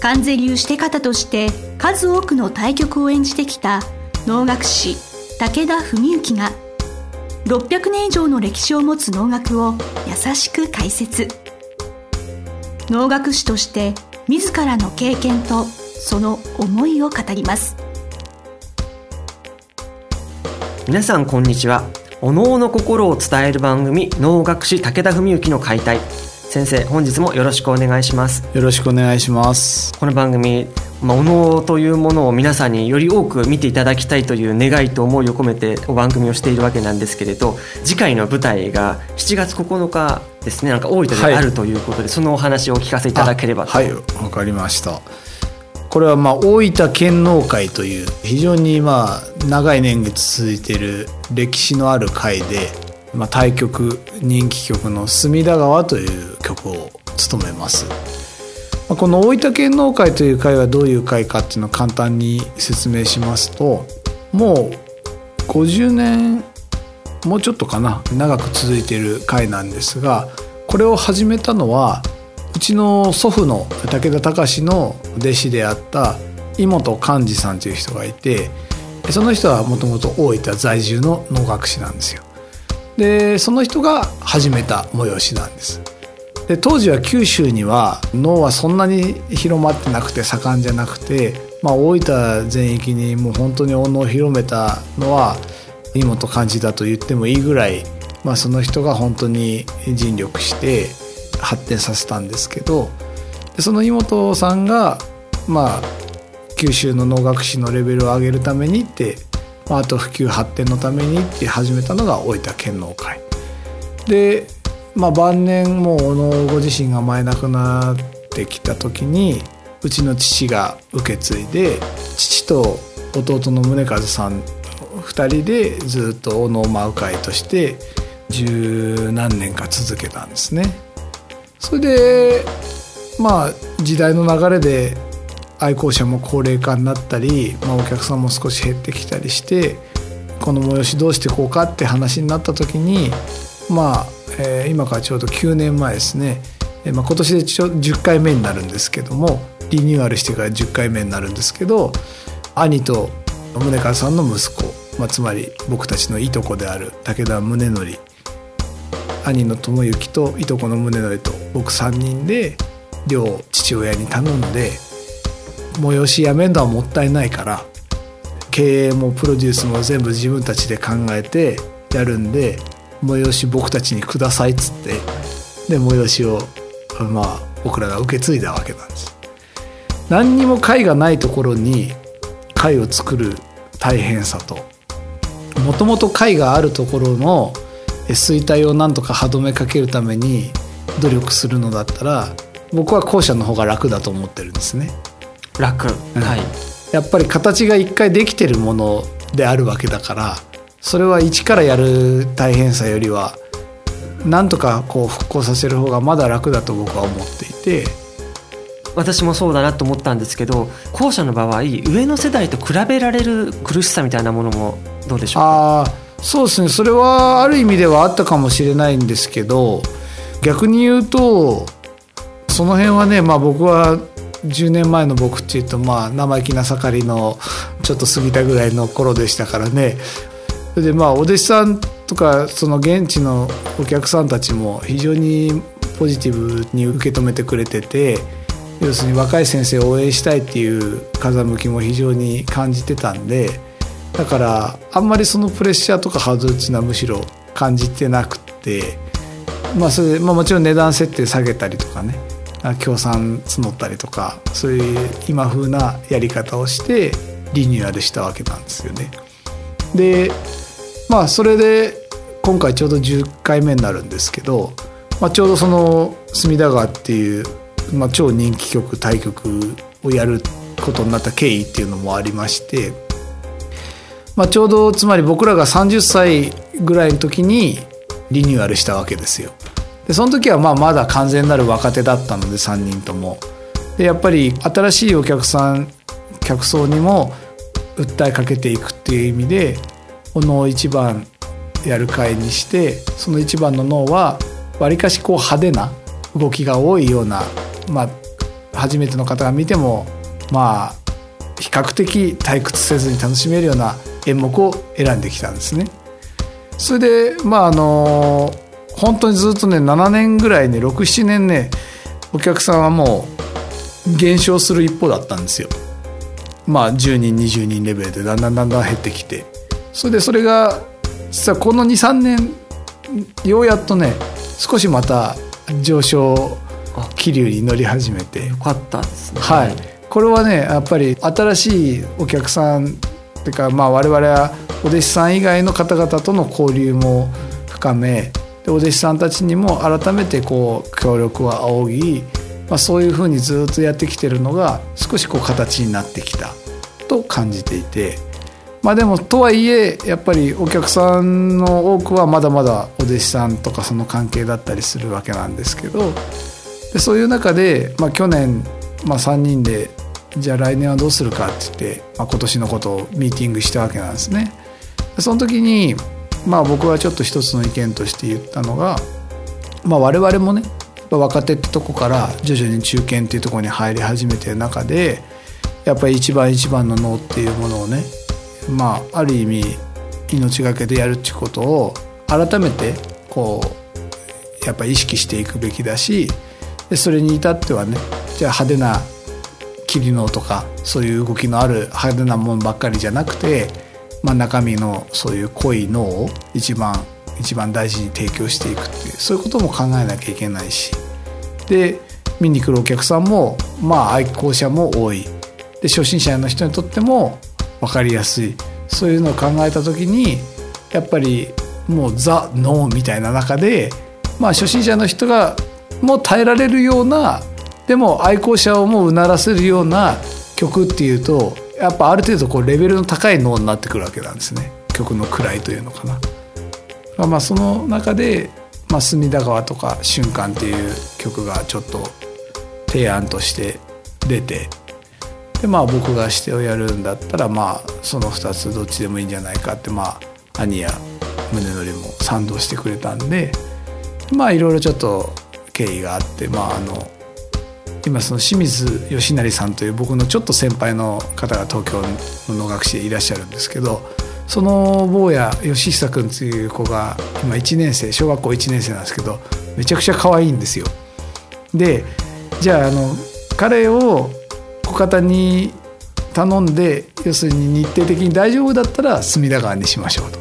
関税流して方として数多くの対局を演じてきた能楽師武田文幸が600年以上の歴史を持つ能楽を優しく解説。能楽師として自らの経験とその思いを語ります。皆さんこんにちは。お能の心を伝える番組能楽師武田文幸の解体。先生本日もよろしくお願いします。よろしくお願いします。この番組まあ、お能というものを皆さんにより多く見ていただきたいという願いと思いを込めてお番組をしているわけなんですけれど次回の舞台が7月9日ですね。なんか大分であるということで、はい、そのお話をお聞かせいただければと。はい。わかりました。これはまあ大分県農会という非常にまあ長い年月続いている歴史のある会で、まあ、対局人気曲の「隅田川」という曲を務めます。この大分県農会という会はどういう会かっていうのを簡単に説明しますともう50年もうちょっとかな長く続いている会なんですがこれを始めたのはうちの祖父の武田隆の弟子であった井本寛治さんという人がいてその人はもともと大分在住の能楽師なんですよ。でその人が始めた催しなんです。で当時は九州には能はそんなに広まってなくて盛んじゃなくて、まあ、大分全域にもう本当にお能を広めたのは井本寛治だと言ってもいいぐらい、まあ、その人が本当に尽力して発展させたんですけどその井本さんがまあ九州の能楽師のレベルを上げるためにって、あ、と普及発展のためにって始めたのが大分県能会。でまあ、晩年もう小野ご自身が前亡くなってきた時にうちの父が受け継いで父と弟の宗和さん2人でずっと小野を舞う会として十何年か続けたんですね。それでまあ時代の流れで愛好者も高齢化になったり、まあ、お客さんも少し減ってきたりしてこの催しどうしてこうかって話になった時にまあえー、今からちょうど9年前ですね、えーまあ、今年でちょ10回目になるんですけどもリニューアルしてから10回目になるんですけど兄と宗川さんの息子、まあ、つまり僕たちのいとこである武田宗則兄の智之といとこの宗則と僕3人で両父親に頼んで催しやめるのはもったいないから経営もプロデュースも全部自分たちで考えてやるんで催し僕たちにくださいっつってで催しをまあ僕らが受け継いだわけなんです。何にも会がないところに会を作る大変さともともと会があるところの衰退をなんとか歯止めかけるために努力するのだったら僕は後者の方が楽だと思ってるんですね。楽、うん、はい。やっぱり形が一回できてるものであるわけだからそれは一からやる大変さよりはなんとかこう復興させる方がまだ楽だと僕は思っていて。私もそうだなと思ったんですけど後者の場合上の世代と比べられる苦しさみたいなものもどうでしょうか？あそうですね。それはある意味ではあったかもしれないんですけど逆に言うとその辺はね、まあ、僕は10年前の僕っていうとまあ生意気な盛りのちょっと過ぎたぐらいの頃でしたからね。それでまあお弟子さんとかその現地のお客さんたちも非常にポジティブに受け止めてくれてて要するに若い先生を応援したいっていう風向きも非常に感じてたんでだからあんまりそのプレッシャーとかハードルっていうのはむしろ感じてなくてまあそれで、まあ、もちろん値段設定下げたりとかね。協賛募ったりとかそういう今風なやり方をしてリニューアルしたわけなんですよね。でまあそれで今回ちょうど10回目になるんですけど、まあ、ちょうどその隅田川っていう、まあ、超人気曲対局をやることになった経緯っていうのもありましてまあ、ちょうどつまり僕らが30歳ぐらいの時にリニューアルしたわけですよ。でその時はまあまだ完全なる若手だったので3人とも。でやっぱり新しいお客さん客層にも訴えかけていくっていう意味でお能一番やる会にしてその一番の脳はわりかしこう派手な動きが多いような、まあ、初めての方が見てもまあ比較的退屈せずに楽しめるような演目を選んできたんですね。それでまああの本当にずっとね7年ぐらいね67年ねお客さんはもう減少する一方だったんですよ。まあ10人20人レベルでだんだんだんだん減ってきて。それでそれが実はこの23年ようやっとね少しまた上昇気流に乗り始めて。よかったですね。はい。これはねやっぱり新しいお客さんっていうかまあ我々はお弟子さん以外の方々との交流も深めでお弟子さんたちにも改めてこう協力を仰ぎ、まあ、そういうふうにずっとやってきてるのが少しこう形になってきたと感じていてまあでもとはいえやっぱりお客さんの多くはまだまだお弟子さんとかその関係だったりするわけなんですけどでそういう中で、まあ、去年、まあ、3人でじゃあ来年はどうするかって言って、まあ、今年のことをミーティングしたわけなんですね。その時に、まあ、僕はちょっと一つの意見として言ったのが、まあ、我々もね若手ってとこから徐々に中堅っていうところに入り始めてる中でやっぱり一番一番の脳っていうものをねまあある意味命がけでやるっていうことを改めてこうやっぱ意識していくべきだしでそれに至ってはねじゃあ派手な切り脳とかそういう動きのある派手なものばっかりじゃなくて、まあ、中身のそういう濃い脳を一番一番大事に提供していくっていうそういうことも考えなきゃいけないし。で見に来るお客さんもまあ愛好者も多い。で初心者の人にとっても分かりやすい。そういうのを考えた時にやっぱりもうザ・ノーみたいな中でまあ初心者の人がもう耐えられるようなでも愛好者をもうならせるような曲っていうとやっぱある程度こうレベルの高い脳になってくるわけなんですね曲の位というのかな。まあその中で、まあ、隅田川とか「瞬間」っていう曲がちょっと提案として出てでまあ僕が指定をやるんだったらまあその2つどっちでもいいんじゃないかってまあ兄や宗則も賛同してくれたんでまあいろいろちょっと経緯があってまああの今その清水義成さんという僕のちょっと先輩の方が東京の能楽師でいらっしゃるんですけどその坊や義久君という子が今1年生小学校1年生なんですけどめちゃくちゃ可愛いんですよ。でじゃああの彼を小方に頼んで要するに日程的に大丈夫だったら隅田川にしましょうと。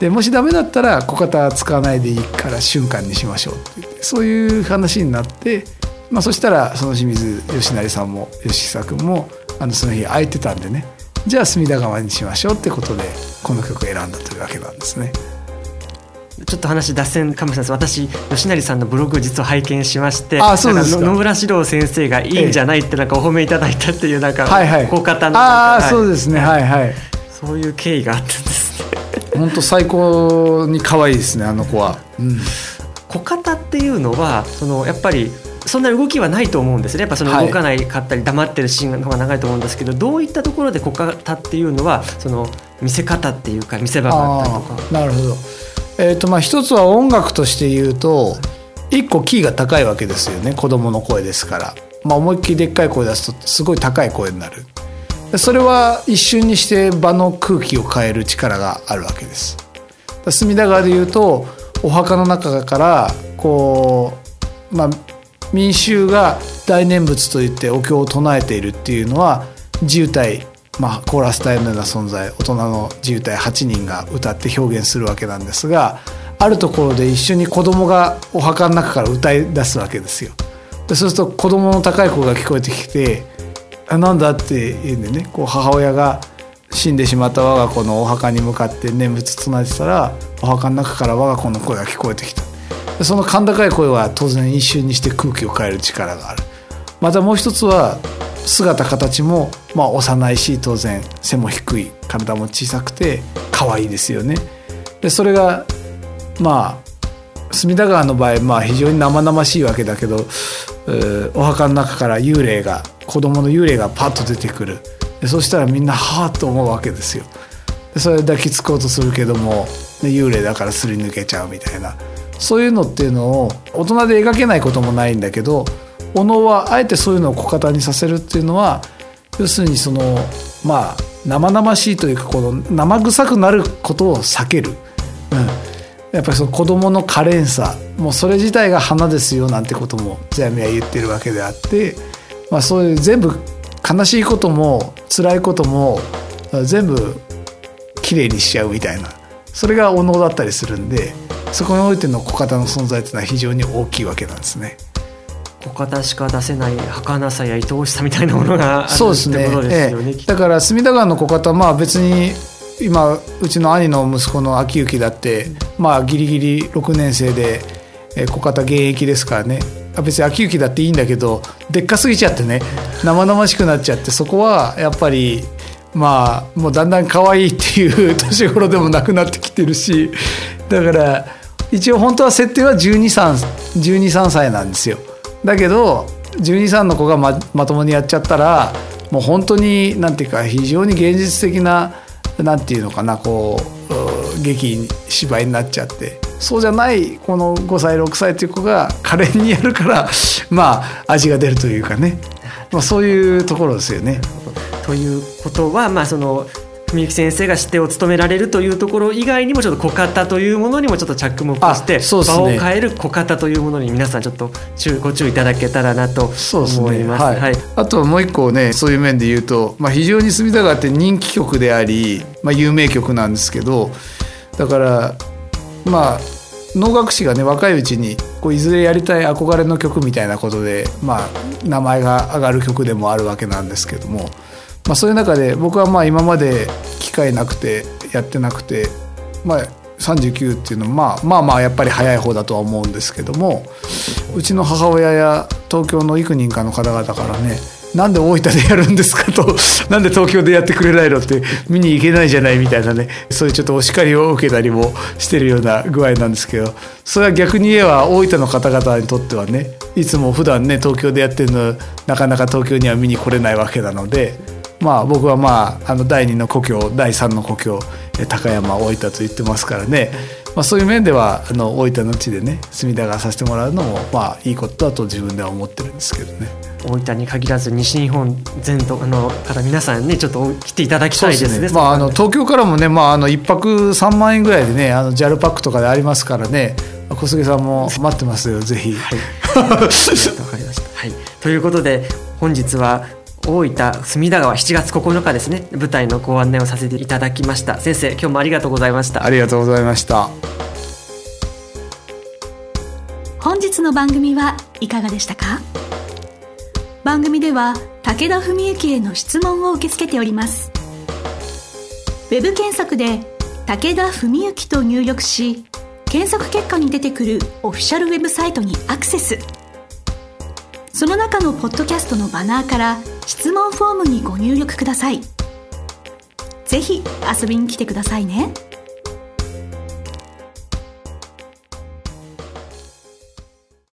でもしダメだったら小方使わないでいいから瞬間にしましょうってそういう話になってまあ、そしたらその清水義成さんも吉久君もあのその日空いてたんでね。じゃあ隅田川にしましょうってことでこの曲を選んだというわけなんですね。ちょっと話脱線かもしれないです。私吉成さんのブログ実は拝見しましてあそうです野村史郎先生がいいんじゃないってなんかお褒めいただいたっていうなんか、はいはい、小方のああ、はい、そうですね。はいはい。そういう経緯があったんですね。本当最高に可愛いですねあの子は、うん、小方っていうのはそのやっぱりそんな動きはないと思うんですね。やっぱその動かないかったり黙ってるシーンの方が長いと思うんですけど、はい、どういったところで小型っていうのはその見せ方っていうか見せ場があったりとか。なるほど、えーとまあ、一つは音楽として言うと一個キーが高いわけですよね。子供の声ですから、まあ、思いっきりでっかい声出すとすごい高い声になる。それは一瞬にして場の空気を変える力があるわけです。隅田川で言うとお墓の中からこうまあ民衆が大念仏といってお経を唱えているっていうのは自由体まあ、コーラス隊のような存在大人の自由体8人が歌って表現するわけなんですがあるところで一緒に子供がお墓の中から歌い出すわけですよ。でそうすると子供の高い声が聞こえてきて「あなんだ?」って言うんでねこう母親が死んでしまった我が子のお墓に向かって念仏唱えてたらお墓の中から我が子の声が聞こえてきた。その甲高い声は当然一瞬にして空気を変える力があるまたもう一つは姿形も、まあ、幼いし当然背も低い体も小さくて可愛いですよね。でそれがまあ隅田川の場合、まあ、非常に生々しいわけだけどお墓の中から幽霊が子供の幽霊がパッと出てくるでそしたらみんなはあと思うわけですよ。でそれ抱きつこうとするけども幽霊だからすり抜けちゃうみたいなそういうのっていうのを大人で描けないこともないんだけどお能はあえてそういうのを小型にさせるっていうのは要するにそのまあ生々しいというかこの生臭くなることを避ける、うん、やっぱりその子供の可憐さ。もうそれ自体が花ですよなんてことも世阿弥は言ってるわけであって、まあ、そういう全部悲しいことも辛いことも全部きれいにしちゃうみたいな。それがお能だったりするんでそこにおいての小型の存在っていうのは非常に大きいわけなんですね。小型しか出せない儚さや愛おしさみたいなものがある そうですね。ええ、だから隅田川の小型まあ別に今うちの兄の息子の秋行だってまあギリギリ6年生で小型現役ですからね。別に秋行だっていいんだけどでっかすぎちゃってね。生々しくなっちゃってそこはやっぱりまあもうだんだん可愛いっていう年頃でもなくなってきてるしだから一応本当は設定は123歳なんですよ。だけど123の子がままともにやっちゃったらもう本当になんていうか非常に現実的ななんていうのかなこう劇芝居になっちゃって。そうじゃないこの5歳6歳という子が可憐にやるからまあ味が出るというかね、まあ、そういうところですよね。ということは、まあ、その文幸先生が指定を務められるというところ以外にもちょっと小型というものにもちょっと着目して、ね、場を変える小型というものに皆さんちょっとご注意いただけたらなと思います。すね、はい、はい、あともう一個ねそういう面で言うと、まあ、非常に隅田川って人気曲であり、まあ、有名曲なんですけどだからまあ能楽師がね若いうちにこういずれやりたい憧れの曲みたいなことで、まあ、名前が上がる曲でもあるわけなんですけども。まあ、そういう中で僕はまあ今まで機会なくてやってなくて、まあ、39っていうのはまあまあまあやっぱり早い方だとは思うんですけどもうちの母親や東京の幾人かの方々からねなんで大分でやるんですかと なんで東京でやってくれないのって見に行けないじゃないみたいなねそういうちょっとお叱りを受けたりもしてるような具合なんですけどそれは逆に言えば大分の方々にとってはねいつも普段ね東京でやってるのなかなか東京には見に来れないわけなので。まあ、僕は、まあ、あの第2の故郷第3の故郷高山大分と言ってますからね、まあ、そういう面ではあの大分の地でね隅田川させてもらうのも、まあ、いいことだと自分では思ってるんですけどね。大分に限らず西日本全土のから皆さんねちょっと来ていただきたいですね。すねまああの東京からもねまああの一泊三万円ぐらいでねあの JAL パックとかでありますからね小菅さんも待ってますよぜひ。はい。わかりました。はい。ということで本日は大分隅田川7月9日ですね。舞台のご案内をさせていただきました。先生今日もありがとうございました。ありがとうございました。本日の番組はいかがでしたか？番組では武田文幸への質問を受け付けております。ウェブ検索で武田文幸と入力し検索結果に出てくるオフィシャルウェブサイトにアクセスその中のポッドキャストのバナーから質問フォームにご入力ください。ぜひ遊びに来てくださいね。